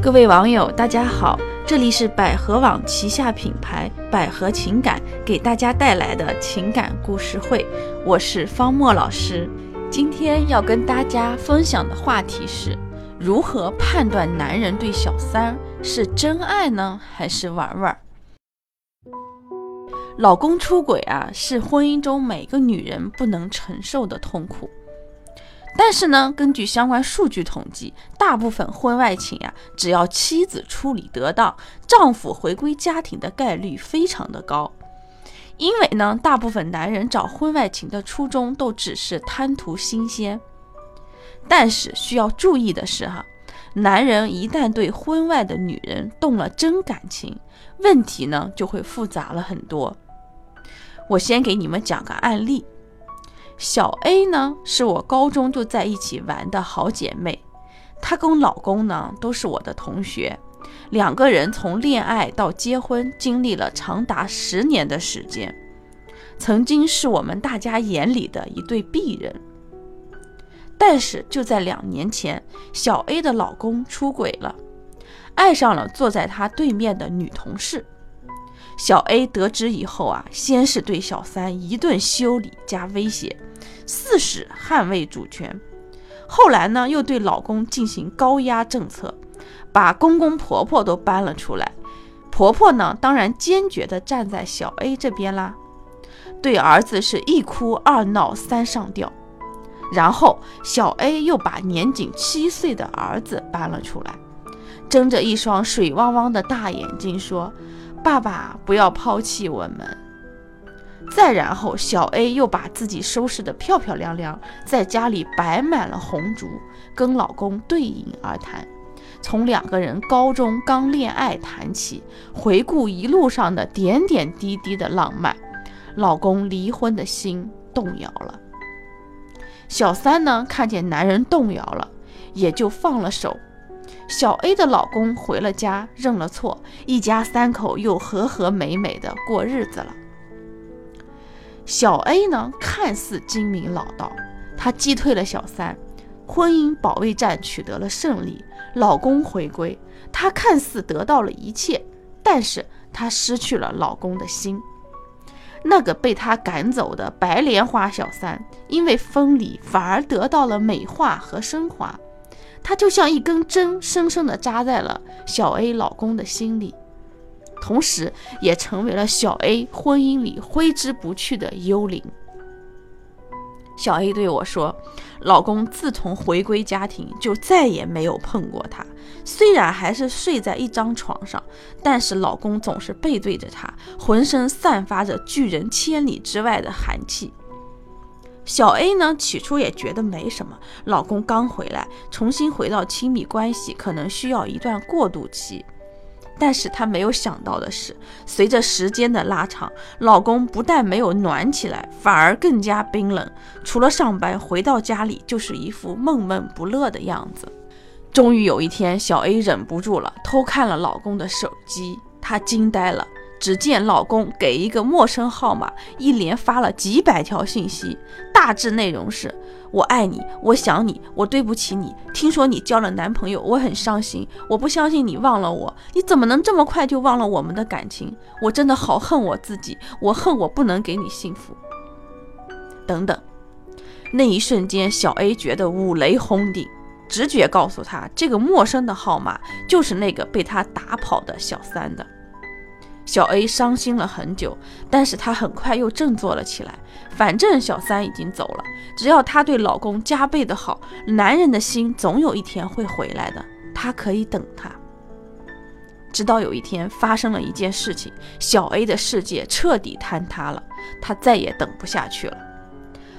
各位网友，大家好，这里是百合网旗下品牌百合情感给大家带来的情感故事会，我是方墨老师。今天要跟大家分享的话题是如何判断男人对小三是真爱呢，还是玩玩？老公出轨啊，是婚姻中每个女人不能承受的痛苦。但是呢，根据相关数据统计，大部分婚外情呀，只要妻子处理得当，丈夫回归家庭的概率非常的高。因为呢，大部分男人找婚外情的初衷都只是贪图新鲜。但是需要注意的是哈，男人一旦对婚外的女人动了真感情，问题呢就会复杂了很多。我先给你们讲个案例。小 A 呢，是我高中就在一起玩的好姐妹，她跟老公呢都是我的同学，两个人从恋爱到结婚经历了长达十年的时间，曾经是我们大家眼里的一对璧人。但是就在两年前，小 A 的老公出轨了，爱上了坐在他对面的女同事。小 A 得知以后啊，先是对小三一顿修理加威胁。四是捍卫主权，后来呢，又对老公进行高压政策，把公公婆婆都搬了出来。婆婆呢，当然坚决地站在小 A 这边啦。对儿子是一哭二闹三上吊。然后小 A 又把年仅七岁的儿子搬了出来，睁着一双水汪汪的大眼睛说：“爸爸，不要抛弃我们。”再然后，小 A 又把自己收拾得漂漂亮亮，在家里摆满了红烛，跟老公对饮而谈，从两个人高中刚恋爱谈起，回顾一路上的点点滴滴的浪漫，老公离婚的心动摇了。小三呢，看见男人动摇了，也就放了手。小 A 的老公回了家，认了错，一家三口又和和美美的过日子了。小 A 呢，看似精明老道，她击退了小三，婚姻保卫战取得了胜利，老公回归，她看似得到了一切，但是她失去了老公的心。那个被她赶走的白莲花小三，因为分离反而得到了美化和升华，她就像一根针，深深地扎在了小 A 老公的心里。同时，也成为了小 A 婚姻里挥之不去的幽灵。小 A 对我说：“老公自从回归家庭，就再也没有碰过她。虽然还是睡在一张床上，但是老公总是背对着她，浑身散发着拒人千里之外的寒气。”小 A 呢，起初也觉得没什么，老公刚回来，重新回到亲密关系，可能需要一段过渡期。但是她没有想到的是，随着时间的拉长，老公不但没有暖起来，反而更加冰冷。除了上班，回到家里就是一副闷闷不乐的样子。终于有一天，小 A 忍不住了，偷看了老公的手机，她惊呆了。只见老公给一个陌生号码一连发了几百条信息，大致内容是：我爱你，我想你，我对不起你。听说你交了男朋友，我很伤心。我不相信你忘了我，你怎么能这么快就忘了我们的感情？我真的好恨我自己，我恨我不能给你幸福。等等，那一瞬间，小 A 觉得五雷轰顶，直觉告诉他，这个陌生的号码就是那个被他打跑的小三的。小 A 伤心了很久，但是她很快又振作了起来。反正小三已经走了，只要她对老公加倍的好，男人的心总有一天会回来的。她可以等他。直到有一天发生了一件事情，小 A 的世界彻底坍塌了，她再也等不下去了。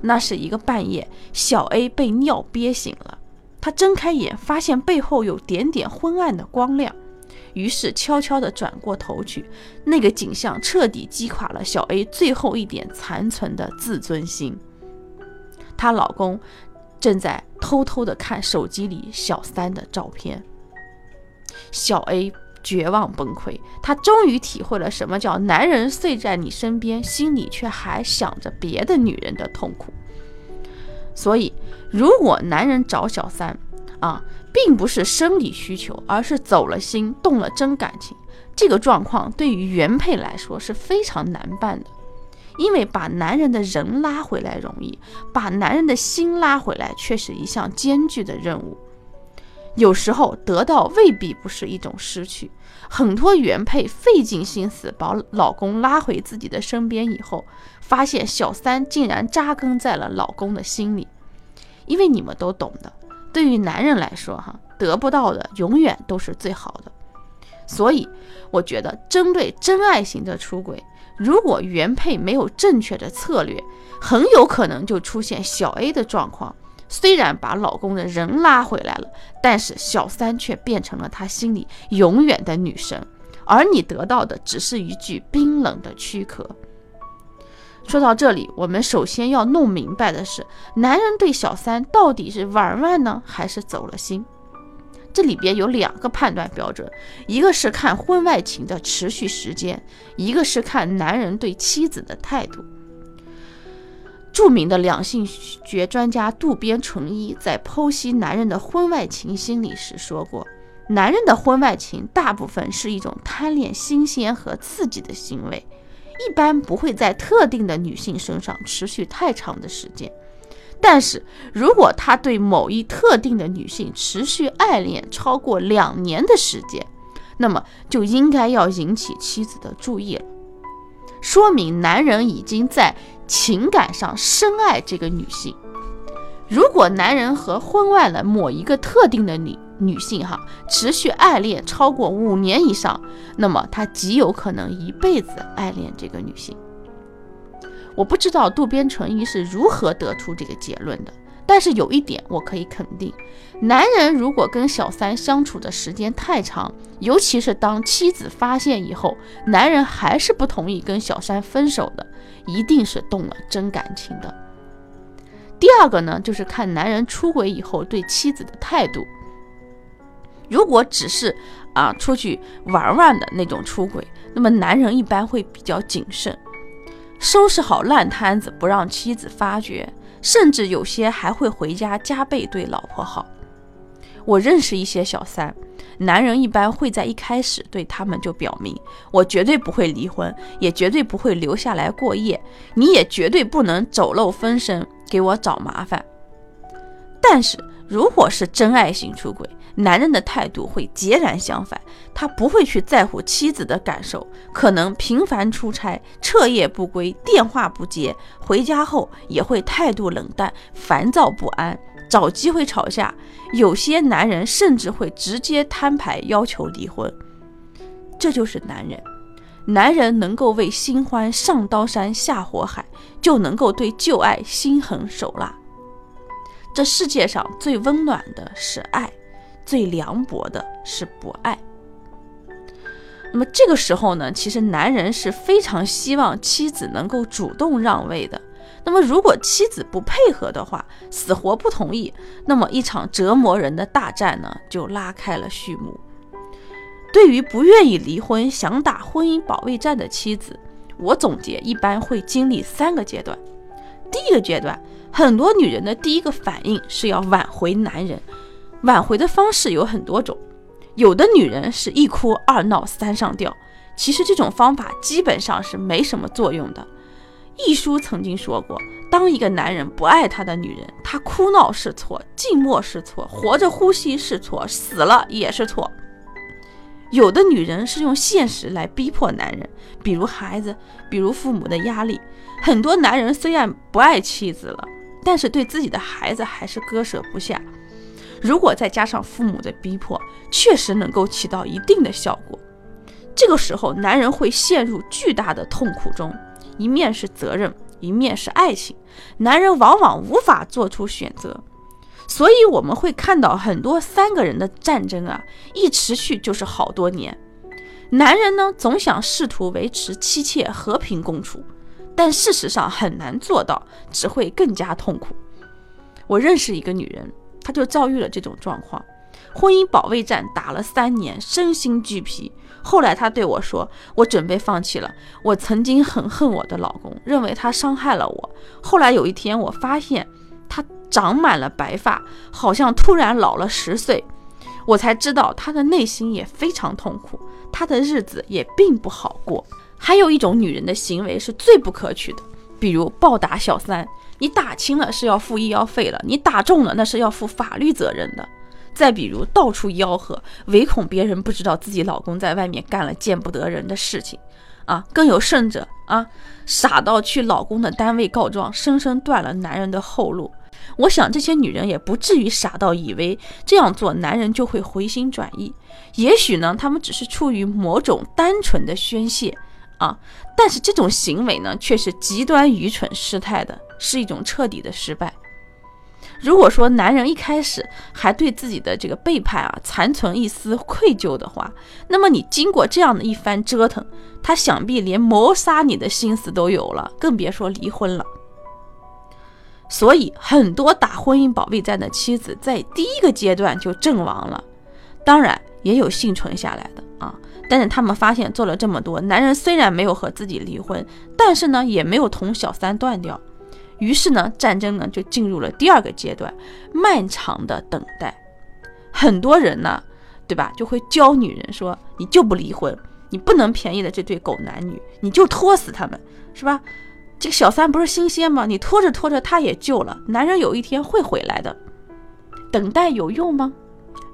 那是一个半夜，小 A 被尿憋醒了，她睁开眼，发现背后有点点昏暗的光亮。于是悄悄地转过头去，那个景象彻底击垮了小 A 最后一点残存的自尊心。她老公正在偷偷地看手机里小三的照片。小 A 绝望崩溃，她终于体会了什么叫男人睡在你身边，心里却还想着别的女人的痛苦。所以，如果男人找小三，啊，并不是生理需求，而是走了心、动了真感情。这个状况对于原配来说是非常难办的，因为把男人的人拉回来容易，把男人的心拉回来却是一项艰巨的任务。有时候得到未必不是一种失去。很多原配费尽心思把老公拉回自己的身边以后，发现小三竟然扎根在了老公的心里。因为你们都懂的，对于男人来说，哈，得不到的永远都是最好的。所以，我觉得针对真爱型的出轨，如果原配没有正确的策略，很有可能就出现小 A 的状况。虽然把老公的人拉回来了，但是小三却变成了他心里永远的女神，而你得到的只是一具冰冷的躯壳。说到这里，我们首先要弄明白的是，男人对小三到底是玩玩呢，还是走了心？这里边有两个判断标准，一个是看婚外情的持续时间，一个是看男人对妻子的态度。著名的两性学专家渡边淳一在剖析男人的婚外情心理时说过，男人的婚外情大部分是一种贪恋新鲜和刺激的行为。一般不会在特定的女性身上持续太长的时间，但是如果他对某一特定的女性持续爱恋超过两年的时间，那么就应该要引起妻子的注意了，说明男人已经在情感上深爱这个女性。如果男人和婚外的某一个特定的女，女性哈持续爱恋超过五年以上，那么他极有可能一辈子爱恋这个女性。我不知道渡边淳一是如何得出这个结论的，但是有一点我可以肯定：男人如果跟小三相处的时间太长，尤其是当妻子发现以后，男人还是不同意跟小三分手的，一定是动了真感情的。第二个呢，就是看男人出轨以后对妻子的态度。如果只是啊出去玩玩的那种出轨，那么男人一般会比较谨慎，收拾好烂摊子不让妻子发觉，甚至有些还会回家加倍对老婆好。我认识一些小三，男人一般会在一开始对他们就表明，我绝对不会离婚，也绝对不会留下来过夜，你也绝对不能走漏风声给我找麻烦。但是如果是真爱型出轨，男人的态度会截然相反，他不会去在乎妻子的感受，可能频繁出差、彻夜不归、电话不接，回家后也会态度冷淡、烦躁不安，找机会吵架。有些男人甚至会直接摊牌要求离婚。这就是男人，男人能够为新欢上刀山下火海，就能够对旧爱心狠手辣。这世界上最温暖的是爱。最凉薄的是不爱。那么这个时候呢，其实男人是非常希望妻子能够主动让位的。那么如果妻子不配合的话，死活不同意，那么一场折磨人的大战呢，就拉开了序幕。对于不愿意离婚、想打婚姻保卫战的妻子，我总结一般会经历三个阶段。第一个阶段，很多女人的第一个反应是要挽回男人。挽回的方式有很多种，有的女人是一哭二闹三上吊，其实这种方法基本上是没什么作用的。一书曾经说过，当一个男人不爱他的女人，他哭闹是错，静默是错，活着呼吸是错，死了也是错。有的女人是用现实来逼迫男人，比如孩子，比如父母的压力。很多男人虽然不爱妻子了，但是对自己的孩子还是割舍不下。如果再加上父母的逼迫，确实能够起到一定的效果。这个时候，男人会陷入巨大的痛苦中，一面是责任，一面是爱情，男人往往无法做出选择。所以我们会看到很多三个人的战争啊，一持续就是好多年。男人呢，总想试图维持妻妾和平共处，但事实上很难做到，只会更加痛苦。我认识一个女人。她就遭遇了这种状况，婚姻保卫战打了三年，身心俱疲。后来她对我说：“我准备放弃了。我曾经很恨我的老公，认为他伤害了我。后来有一天，我发现他长满了白发，好像突然老了十岁。我才知道她的内心也非常痛苦，她的日子也并不好过。还有一种女人的行为是最不可取的，比如暴打小三，你打轻了是要付医药费了，你打重了那是要负法律责任的。再比如到处吆喝，唯恐别人不知道自己老公在外面干了见不得人的事情，啊，更有甚者啊，傻到去老公的单位告状，生生断了男人的后路。我想这些女人也不至于傻到以为这样做男人就会回心转意，也许呢，他们只是出于某种单纯的宣泄啊，但是这种行为呢，却是极端愚蠢失态的，是一种彻底的失败。如果说男人一开始还对自己的这个背叛啊残存一丝愧疚的话，那么你经过这样的一番折腾，他想必连谋杀你的心思都有了，更别说离婚了。所以，很多打婚姻保卫战的妻子在第一个阶段就阵亡了，当然也有幸存下来的啊。但是他们发现做了这么多，男人虽然没有和自己离婚，但是呢也没有同小三断掉。于是呢，战争呢就进入了第二个阶段，漫长的等待。很多人呢，对吧，就会教女人说：“你就不离婚，你不能便宜了这对狗男女，你就拖死他们，是吧？这个小三不是新鲜吗？你拖着拖着，他也旧了。男人有一天会回来的。等待有用吗？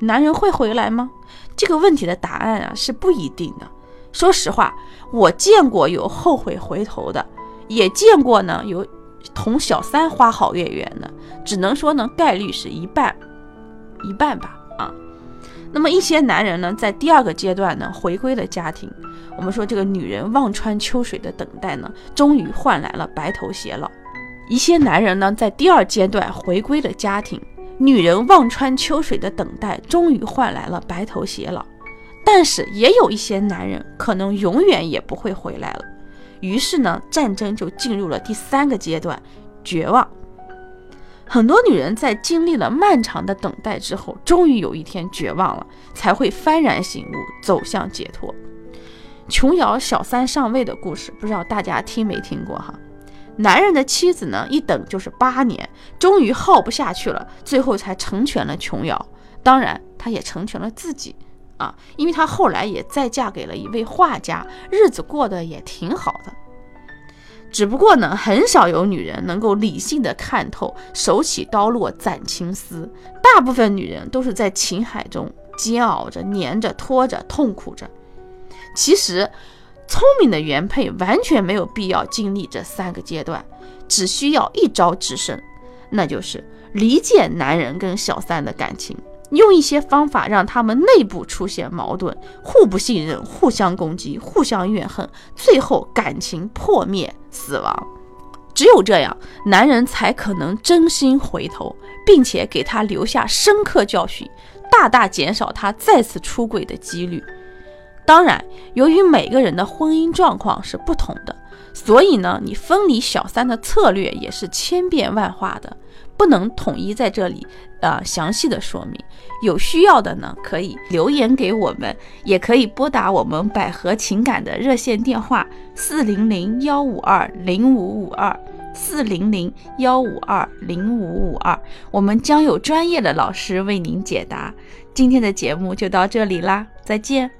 男人会回来吗？这个问题的答案啊是不一定的。说实话，我见过有后悔回头的，也见过呢有。”同小三花好月圆的，只能说呢概率是一半，一半吧啊。那么一些男人呢，在第二个阶段呢回归了家庭。我们说这个女人望穿秋水的等待呢，终于换来了白头偕老。一些男人呢，在第二阶段回归了家庭，女人望穿秋水的等待，终于换来了白头偕老。但是也有一些男人可能永远也不会回来了。于是呢，战争就进入了第三个阶段，绝望。很多女人在经历了漫长的等待之后，终于有一天绝望了，才会幡然醒悟，走向解脱。琼瑶小三上位的故事，不知道大家听没听过哈？男人的妻子呢，一等就是八年，终于耗不下去了，最后才成全了琼瑶。当然，他也成全了自己。啊，因为她后来也再嫁给了一位画家，日子过得也挺好的。只不过呢，很少有女人能够理性的看透，手起刀落斩情丝。大部分女人都是在情海中煎熬着、粘着、拖着、痛苦着。其实，聪明的原配完全没有必要经历这三个阶段，只需要一招制胜，那就是离间男人跟小三的感情。用一些方法让他们内部出现矛盾，互不信任，互相攻击，互相怨恨，最后感情破灭，死亡。只有这样，男人才可能真心回头，并且给他留下深刻教训，大大减少他再次出轨的几率。当然，由于每个人的婚姻状况是不同的，所以呢，你分离小三的策略也是千变万化的。不能统一在这里，呃，详细的说明。有需要的呢，可以留言给我们，也可以拨打我们百合情感的热线电话四零零幺五二零五五二四零零幺五二零五五二，我们将有专业的老师为您解答。今天的节目就到这里啦，再见。